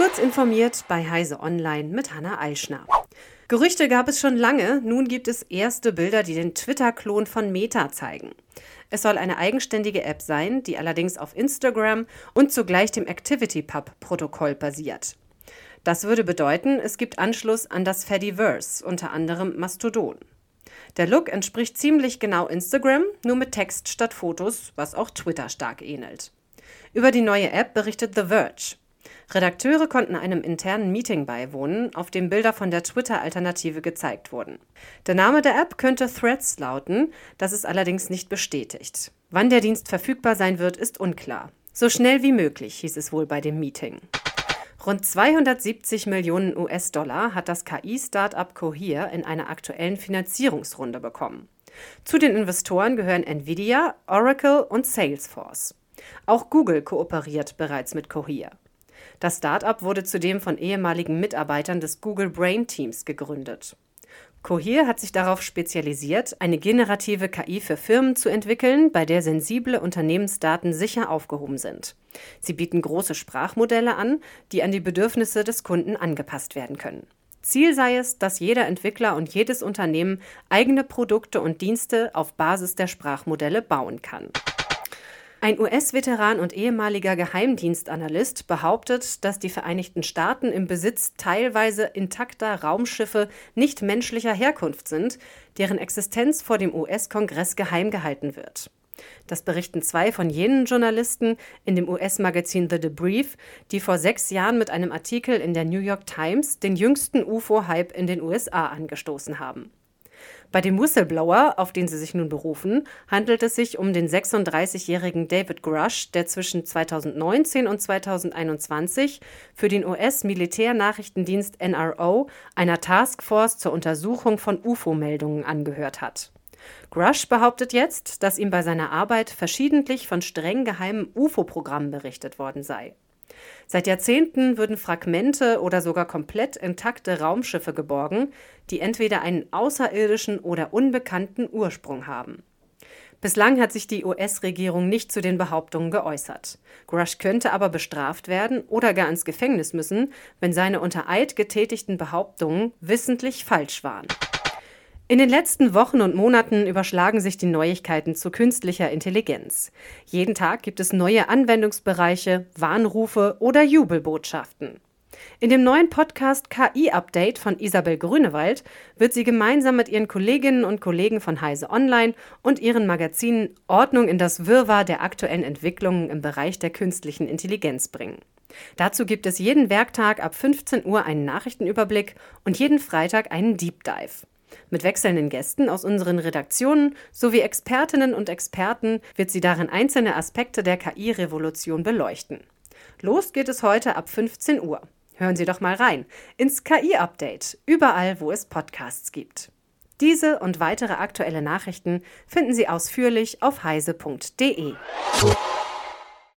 Kurz informiert bei Heise Online mit Hanna Eichner. Gerüchte gab es schon lange, nun gibt es erste Bilder, die den Twitter-Klon von Meta zeigen. Es soll eine eigenständige App sein, die allerdings auf Instagram und zugleich dem ActivityPub-Protokoll basiert. Das würde bedeuten, es gibt Anschluss an das Fediverse, unter anderem Mastodon. Der Look entspricht ziemlich genau Instagram, nur mit Text statt Fotos, was auch Twitter stark ähnelt. Über die neue App berichtet The Verge. Redakteure konnten einem internen Meeting beiwohnen, auf dem Bilder von der Twitter-Alternative gezeigt wurden. Der Name der App könnte Threads lauten, das ist allerdings nicht bestätigt. Wann der Dienst verfügbar sein wird, ist unklar. So schnell wie möglich, hieß es wohl bei dem Meeting. Rund 270 Millionen US-Dollar hat das KI-Startup Cohere in einer aktuellen Finanzierungsrunde bekommen. Zu den Investoren gehören Nvidia, Oracle und Salesforce. Auch Google kooperiert bereits mit Cohere. Das Startup wurde zudem von ehemaligen Mitarbeitern des Google Brain Teams gegründet. Cohere hat sich darauf spezialisiert, eine generative KI für Firmen zu entwickeln, bei der sensible Unternehmensdaten sicher aufgehoben sind. Sie bieten große Sprachmodelle an, die an die Bedürfnisse des Kunden angepasst werden können. Ziel sei es, dass jeder Entwickler und jedes Unternehmen eigene Produkte und Dienste auf Basis der Sprachmodelle bauen kann. Ein US-Veteran und ehemaliger Geheimdienstanalyst behauptet, dass die Vereinigten Staaten im Besitz teilweise intakter Raumschiffe nicht menschlicher Herkunft sind, deren Existenz vor dem US-Kongress geheim gehalten wird. Das berichten zwei von jenen Journalisten in dem US-Magazin The Debrief, die vor sechs Jahren mit einem Artikel in der New York Times den jüngsten UFO-Hype in den USA angestoßen haben. Bei dem Whistleblower, auf den sie sich nun berufen, handelt es sich um den 36-jährigen David Grush, der zwischen 2019 und 2021 für den US-Militärnachrichtendienst NRO einer Taskforce zur Untersuchung von UFO-Meldungen angehört hat. Grush behauptet jetzt, dass ihm bei seiner Arbeit verschiedentlich von streng geheimen UFO-Programmen berichtet worden sei. Seit Jahrzehnten würden Fragmente oder sogar komplett intakte Raumschiffe geborgen, die entweder einen außerirdischen oder unbekannten Ursprung haben. Bislang hat sich die US-Regierung nicht zu den Behauptungen geäußert. Grush könnte aber bestraft werden oder gar ins Gefängnis müssen, wenn seine unter Eid getätigten Behauptungen wissentlich falsch waren. In den letzten Wochen und Monaten überschlagen sich die Neuigkeiten zu künstlicher Intelligenz. Jeden Tag gibt es neue Anwendungsbereiche, Warnrufe oder Jubelbotschaften. In dem neuen Podcast KI Update von Isabel Grünewald wird sie gemeinsam mit ihren Kolleginnen und Kollegen von Heise Online und ihren Magazinen Ordnung in das Wirrwarr der aktuellen Entwicklungen im Bereich der künstlichen Intelligenz bringen. Dazu gibt es jeden Werktag ab 15 Uhr einen Nachrichtenüberblick und jeden Freitag einen Deep Dive. Mit wechselnden Gästen aus unseren Redaktionen sowie Expertinnen und Experten wird sie darin einzelne Aspekte der KI-Revolution beleuchten. Los geht es heute ab 15 Uhr. Hören Sie doch mal rein ins KI-Update, überall, wo es Podcasts gibt. Diese und weitere aktuelle Nachrichten finden Sie ausführlich auf heise.de.